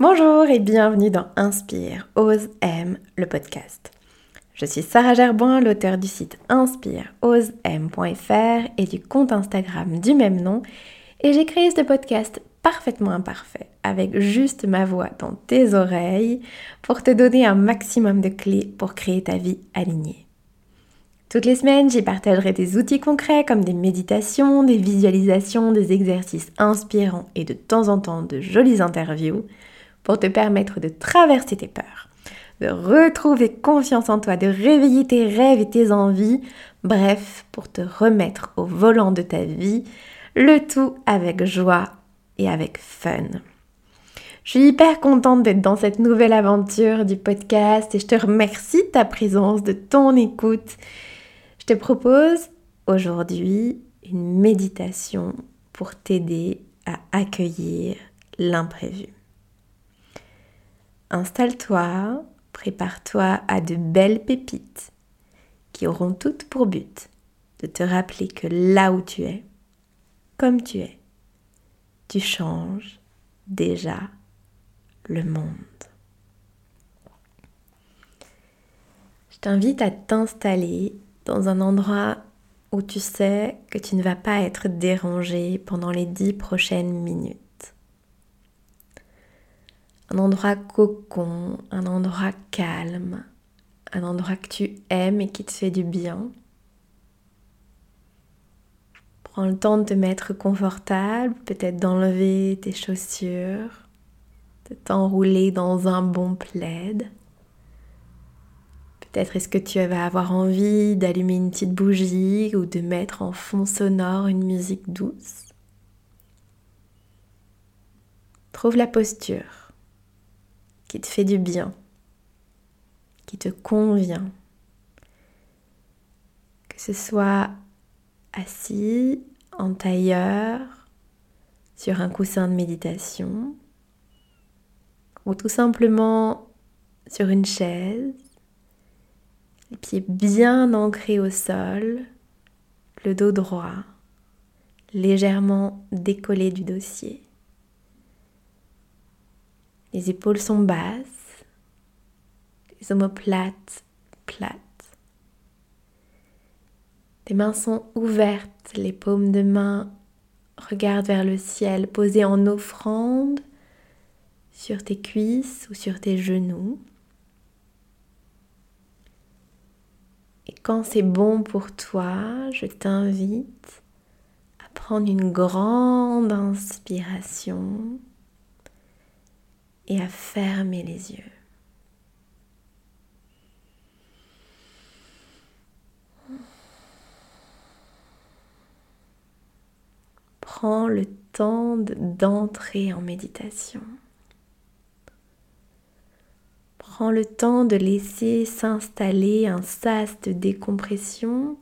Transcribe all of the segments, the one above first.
Bonjour et bienvenue dans Inspire, Ose, Aime, le podcast. Je suis Sarah Gerboin, l'auteur du site inspireosem.fr et du compte Instagram du même nom, et j'ai créé ce podcast parfaitement imparfait, avec juste ma voix dans tes oreilles, pour te donner un maximum de clés pour créer ta vie alignée. Toutes les semaines, j'y partagerai des outils concrets comme des méditations, des visualisations, des exercices inspirants et de temps en temps de jolies interviews pour te permettre de traverser tes peurs, de retrouver confiance en toi, de réveiller tes rêves et tes envies, bref, pour te remettre au volant de ta vie, le tout avec joie et avec fun. Je suis hyper contente d'être dans cette nouvelle aventure du podcast et je te remercie de ta présence, de ton écoute. Je te propose aujourd'hui une méditation pour t'aider à accueillir l'imprévu. Installe-toi, prépare-toi à de belles pépites qui auront toutes pour but de te rappeler que là où tu es, comme tu es, tu changes déjà le monde. Je t'invite à t'installer dans un endroit où tu sais que tu ne vas pas être dérangé pendant les dix prochaines minutes un endroit cocon, un endroit calme, un endroit que tu aimes et qui te fait du bien. Prends le temps de te mettre confortable, peut-être d'enlever tes chaussures, de t'enrouler dans un bon plaid. Peut-être est-ce que tu vas avoir envie d'allumer une petite bougie ou de mettre en fond sonore une musique douce. Trouve la posture qui te fait du bien, qui te convient. Que ce soit assis, en tailleur, sur un coussin de méditation, ou tout simplement sur une chaise, les pieds bien ancrés au sol, le dos droit, légèrement décollé du dossier. Les épaules sont basses, les omoplates plates. Tes mains sont ouvertes, les paumes de main regardent vers le ciel, posées en offrande sur tes cuisses ou sur tes genoux. Et quand c'est bon pour toi, je t'invite à prendre une grande inspiration et à fermer les yeux. Prends le temps d'entrer en méditation. Prends le temps de laisser s'installer un sas de décompression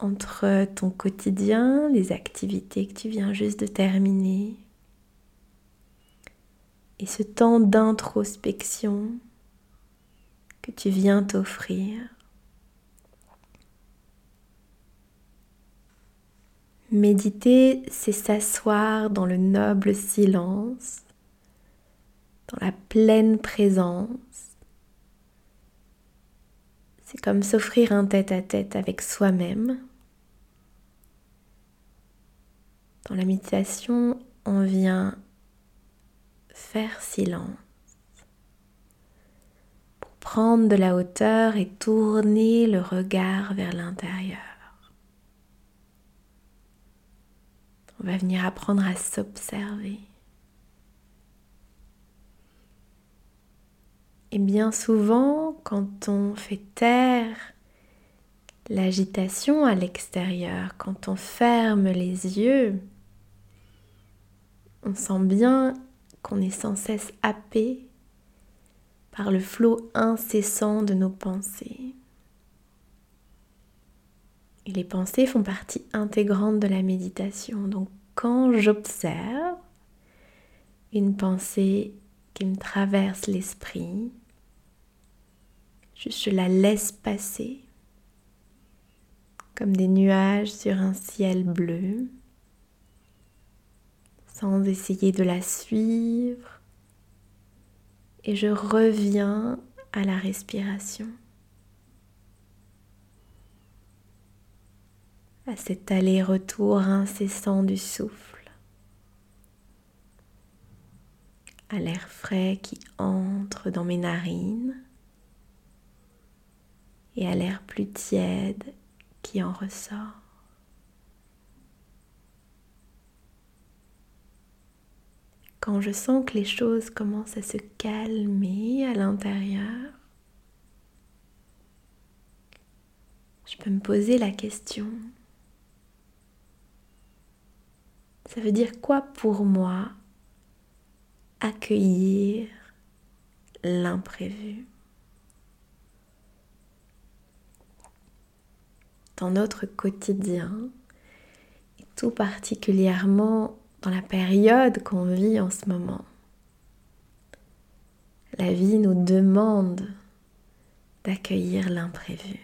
entre ton quotidien, les activités que tu viens juste de terminer, et ce temps d'introspection que tu viens t'offrir. Méditer, c'est s'asseoir dans le noble silence, dans la pleine présence. C'est comme s'offrir un tête-à-tête avec soi-même. Dans la méditation, on vient faire silence pour prendre de la hauteur et tourner le regard vers l'intérieur. On va venir apprendre à s'observer. Et bien souvent, quand on fait taire l'agitation à l'extérieur, quand on ferme les yeux, on sent bien qu'on est sans cesse happé par le flot incessant de nos pensées. Et les pensées font partie intégrante de la méditation. Donc quand j'observe une pensée qui me traverse l'esprit, je la laisse passer comme des nuages sur un ciel bleu sans essayer de la suivre et je reviens à la respiration. à cet aller-retour incessant du souffle, à l'air frais qui entre dans mes narines et à l'air plus tiède qui en ressort. Quand je sens que les choses commencent à se calmer à l'intérieur, je peux me poser la question, ça veut dire quoi pour moi accueillir l'imprévu? Dans notre quotidien, et tout particulièrement dans la période qu'on vit en ce moment. La vie nous demande d'accueillir l'imprévu.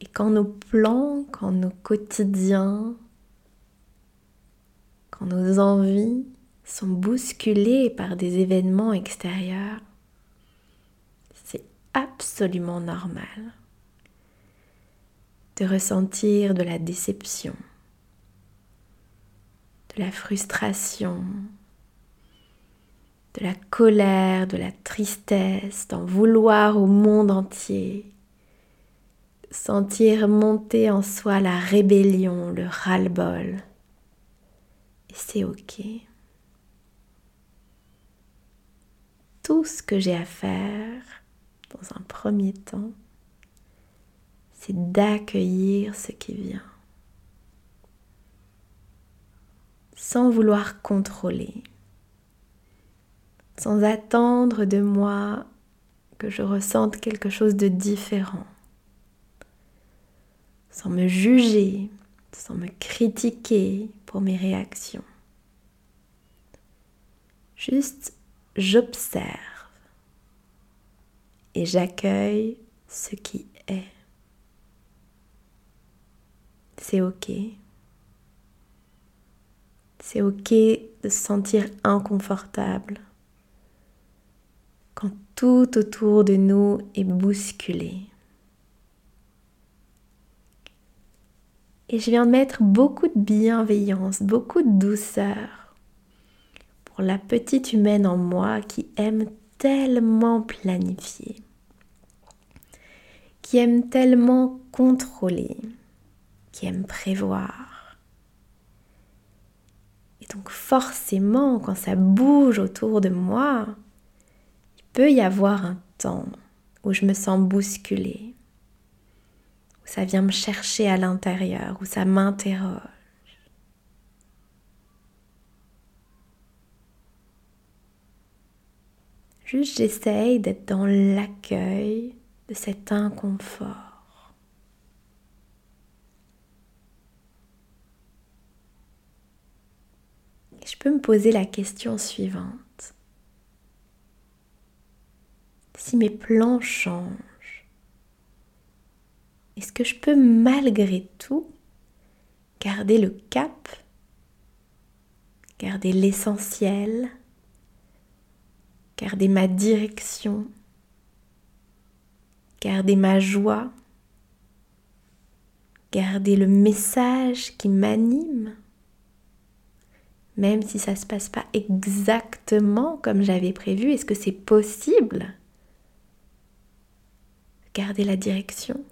Et quand nos plans, quand nos quotidiens, quand nos envies sont bousculés par des événements extérieurs, c'est absolument normal de ressentir de la déception, de la frustration, de la colère, de la tristesse, d'en vouloir au monde entier, sentir monter en soi la rébellion, le ras-le-bol. Et c'est ok. Tout ce que j'ai à faire dans un premier temps, c'est d'accueillir ce qui vient. Sans vouloir contrôler, sans attendre de moi que je ressente quelque chose de différent, sans me juger, sans me critiquer pour mes réactions. Juste, j'observe et j'accueille ce qui est c'est ok. C'est ok de se sentir inconfortable quand tout autour de nous est bousculé. Et je viens mettre beaucoup de bienveillance, beaucoup de douceur pour la petite humaine en moi qui aime tellement planifier, qui aime tellement contrôler, qui aime prévoir. Et donc forcément, quand ça bouge autour de moi, il peut y avoir un temps où je me sens bousculée, où ça vient me chercher à l'intérieur, où ça m'interroge. Juste j'essaye d'être dans l'accueil de cet inconfort. je peux me poser la question suivante. Si mes plans changent, est-ce que je peux malgré tout garder le cap, garder l'essentiel, garder ma direction, garder ma joie, garder le message qui m'anime? Même si ça ne se passe pas exactement comme j'avais prévu, est-ce que c'est possible? Garder la direction.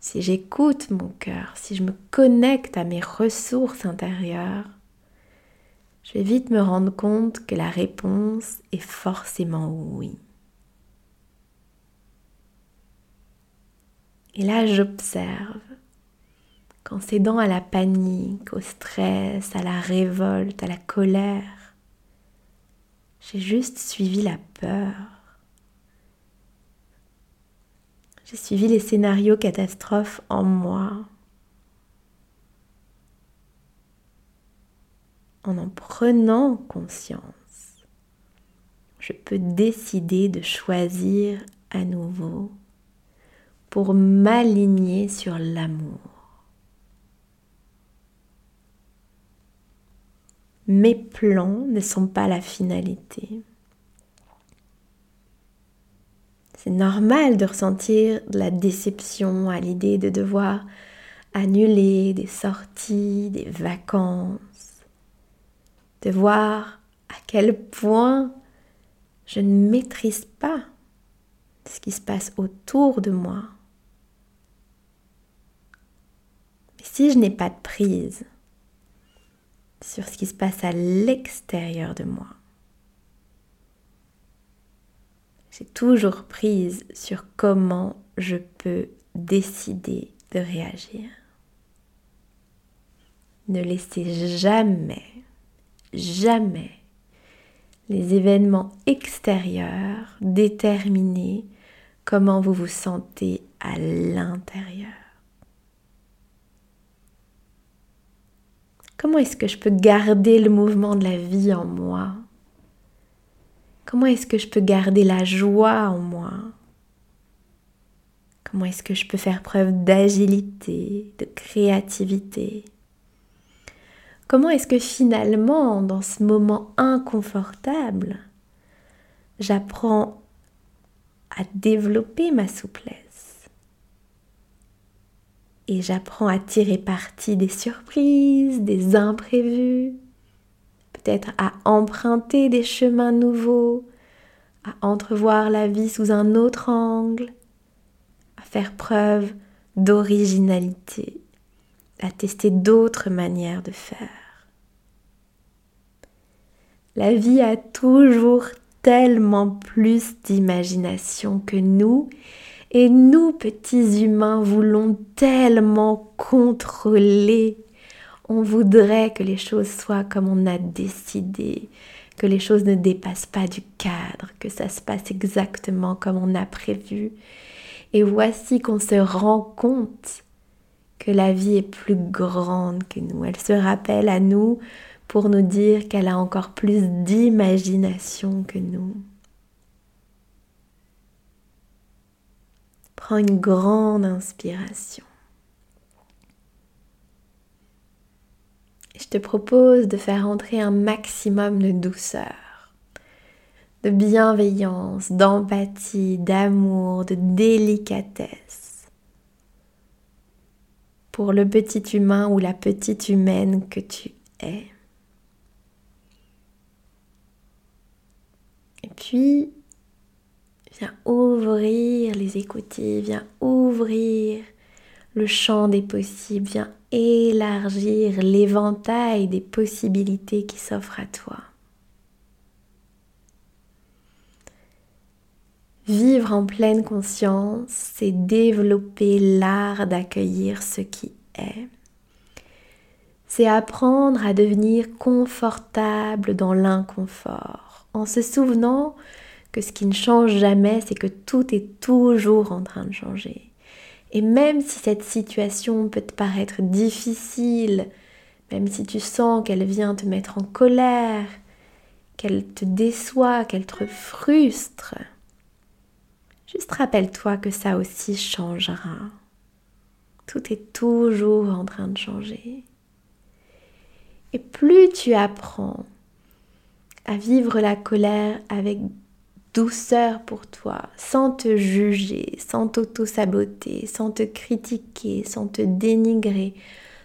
Si j'écoute mon cœur, si je me connecte à mes ressources intérieures, je vais vite me rendre compte que la réponse est forcément oui. Et là, j'observe qu'en cédant à la panique, au stress, à la révolte, à la colère, j'ai juste suivi la peur. J'ai suivi les scénarios catastrophes en moi. En en prenant conscience, je peux décider de choisir à nouveau pour m'aligner sur l'amour mes plans ne sont pas la finalité. C'est normal de ressentir de la déception à l'idée de devoir annuler des sorties, des vacances, de voir à quel point je ne maîtrise pas ce qui se passe autour de moi. Mais si je n'ai pas de prise sur ce qui se passe à l'extérieur de moi, j'ai toujours prise sur comment je peux décider de réagir. Ne laissez jamais, jamais les événements extérieurs déterminer comment vous vous sentez à l'intérieur. Comment est-ce que je peux garder le mouvement de la vie en moi? Comment est-ce que je peux garder la joie en moi? Comment est-ce que je peux faire preuve d'agilité, de créativité? Comment est-ce que finalement, dans ce moment inconfortable, j'apprends à développer ma souplesse? Et j'apprends à tirer parti des surprises, des imprévus, peut-être à emprunter des chemins nouveaux, à entrevoir la vie sous un autre angle, à faire preuve d'originalité à tester d'autres manières de faire. La vie a toujours tellement plus d'imagination que nous et nous, petits humains, voulons tellement contrôler. On voudrait que les choses soient comme on a décidé, que les choses ne dépassent pas du cadre, que ça se passe exactement comme on a prévu. Et voici qu'on se rend compte que la vie est plus grande que nous. Elle se rappelle à nous pour nous dire qu'elle a encore plus d'imagination que nous. Prends une grande inspiration. Je te propose de faire entrer un maximum de douceur, de bienveillance, d'empathie, d'amour, de délicatesse pour le petit humain ou la petite humaine que tu es. Et puis, viens ouvrir les écoutilles, viens ouvrir le champ des possibles, viens élargir l'éventail des possibilités qui s'offrent à toi. Vivre en pleine conscience, c'est développer l'art d'accueillir ce qui est. C'est apprendre à devenir confortable dans l'inconfort, en se souvenant que ce qui ne change jamais, c'est que tout est toujours en train de changer. Et même si cette situation peut te paraître difficile, même si tu sens qu'elle vient te mettre en colère, qu'elle te déçoit, qu'elle te frustre, Juste rappelle-toi que ça aussi changera. Tout est toujours en train de changer. Et plus tu apprends à vivre la colère avec douceur pour toi, sans te juger, sans t'auto-saboter, sans te critiquer, sans te dénigrer,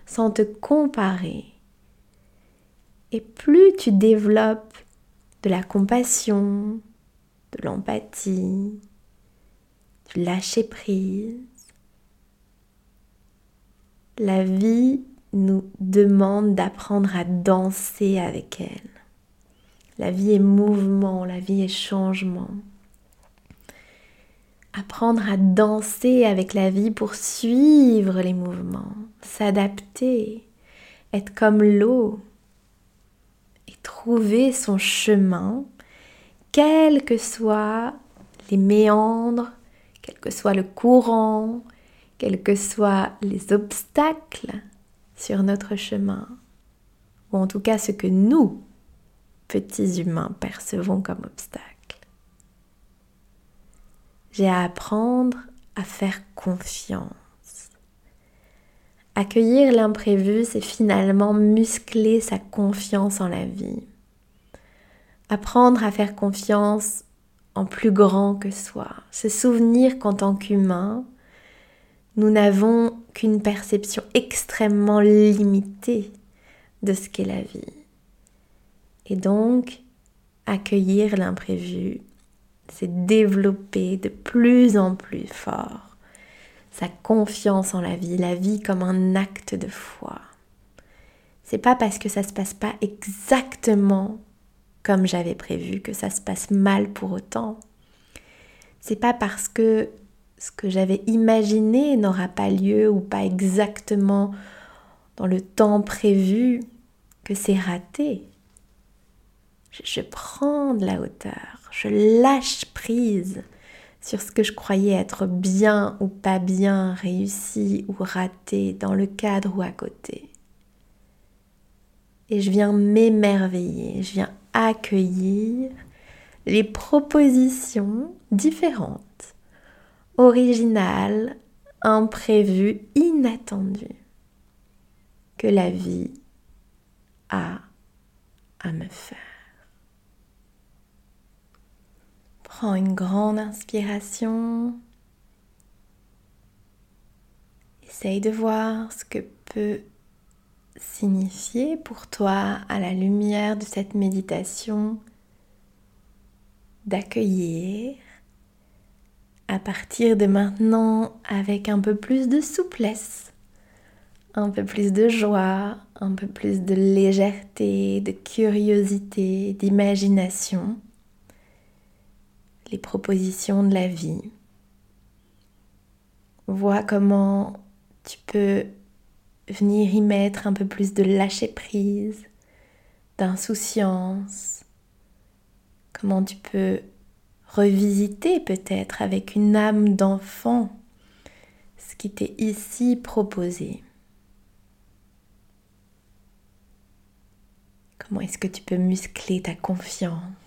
sans te comparer. Et plus tu développes de la compassion, de l'empathie, lâcher prise. La vie nous demande d'apprendre à danser avec elle. La vie est mouvement, la vie est changement. Apprendre à danser avec la vie pour suivre les mouvements, s'adapter, être comme l'eau et trouver son chemin, quels que soient les méandres quel que soit le courant, quels que soient les obstacles sur notre chemin, ou en tout cas ce que nous, petits humains, percevons comme obstacles. J'ai à apprendre à faire confiance, Accueillir l'imprévu, c'est finalement muscler sa confiance en la vie. Apprendre à faire confiance en plus grand que soi. Se souvenir qu'en tant qu'humain, nous n'avons qu'une perception extrêmement limitée de ce qu'est la vie. Et donc, accueillir l'imprévu, c'est développer de plus en plus fort sa confiance en la vie, la vie comme un acte de foi. C'est pas parce que ça se passe pas exactement comme j'avais prévu que ça se passe mal pour autant. C'est pas parce que ce que j'avais imaginé n'aura pas lieu ou pas exactement dans le temps prévu que c'est raté. Je, prends de la hauteur, je lâche prise sur ce que je croyais être bien ou pas bien, réussi ou raté dans le cadre ou à côté. Et je viens m'émerveiller, je viens accueillir les propositions différentes, originales, imprévues, inattendues que la vie a à me faire. Prends une grande inspiration. Essaye de voir ce que peut signifier pour toi à la lumière de cette méditation d'accueillir à partir de maintenant avec un peu plus de souplesse, un peu plus de joie, un peu plus de légèreté, de curiosité, d'imagination propositions de la vie. Vois comment tu peux venir y mettre un peu plus de lâcher prise, d'insouciance, comment tu peux revisiter peut-être avec une âme d'enfant ce qui t'est ici proposé. Comment est-ce que tu peux muscler ta confiance?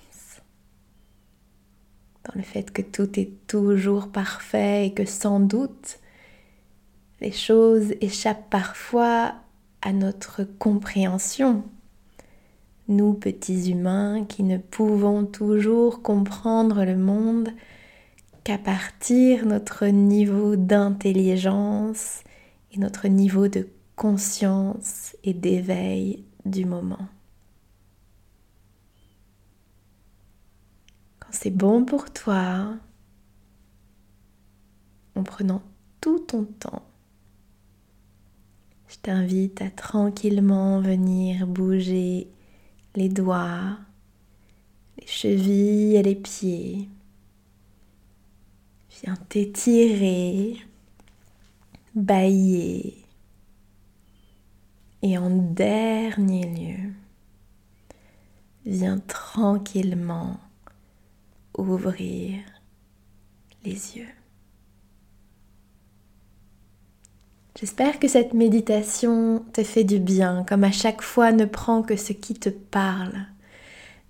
Dans le fait que tout est toujours parfait et que sans doute les choses échappent parfois à notre compréhension. Nous, petits humains, qui ne pouvons toujours comprendre le monde qu'à partir notre niveau d'intelligence et notre niveau de conscience et d'éveil du moment. C'est bon pour toi, en prenant tout ton temps, je t'invite à tranquillement venir bouger les doigts, les chevilles et les pieds. Viens t'étirer, bailler. Et en dernier lieu, viens tranquillement ouvrir les yeux. J'espère que cette méditation te fait du bien, comme à chaque fois ne prends que ce qui te parle.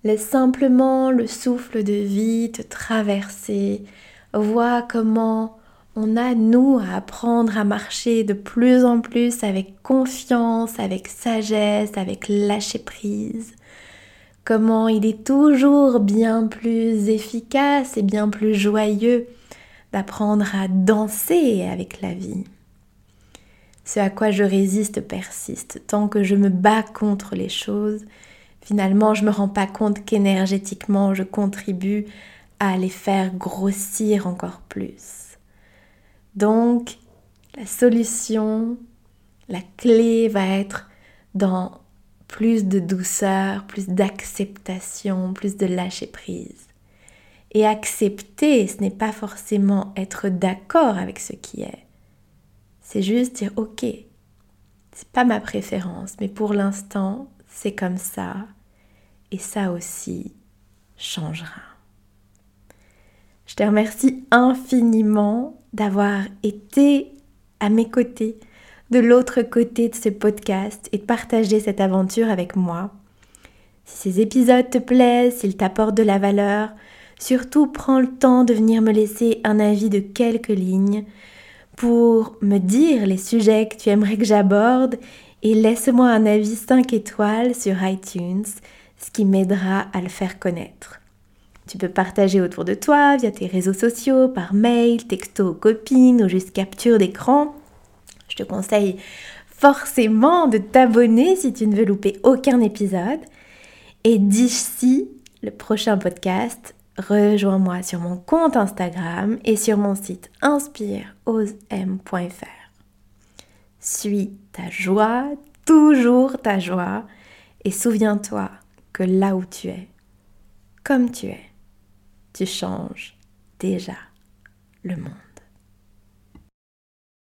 Laisse simplement le souffle de vie te traverser. Vois comment on a, nous, à apprendre à marcher de plus en plus avec confiance, avec sagesse, avec lâcher prise comment il est toujours bien plus efficace et bien plus joyeux d'apprendre à danser avec la vie. Ce à quoi je résiste persiste. Tant que je me bats contre les choses, finalement je ne me rends pas compte qu'énergétiquement je contribue à les faire grossir encore plus. Donc, la solution, la clé va être dans plus de douceur, plus d'acceptation, plus de lâcher prise. Et accepter, ce n'est pas forcément être d'accord avec ce qui est. C'est juste dire ok, c'est pas ma préférence, mais pour l'instant, c'est comme ça. Et ça aussi changera. Je te remercie infiniment d'avoir été à mes côtés de l'autre côté de ce podcast et de partager cette aventure avec moi. Si ces épisodes te plaisent, s'ils t'apportent de la valeur, surtout prends le temps de venir me laisser un avis de quelques lignes pour me dire les sujets que tu aimerais que j'aborde et laisse-moi un avis 5 étoiles sur iTunes, ce qui m'aidera à le faire connaître. Tu peux partager autour de toi via tes réseaux sociaux, par mail, texto aux copines ou juste capture d'écran. Je te conseille forcément de t'abonner si tu ne veux louper aucun épisode. Et d'ici le prochain podcast, rejoins-moi sur mon compte Instagram et sur mon site inspireosem.fr. Suis ta joie, toujours ta joie, et souviens-toi que là où tu es, comme tu es, tu changes déjà le monde.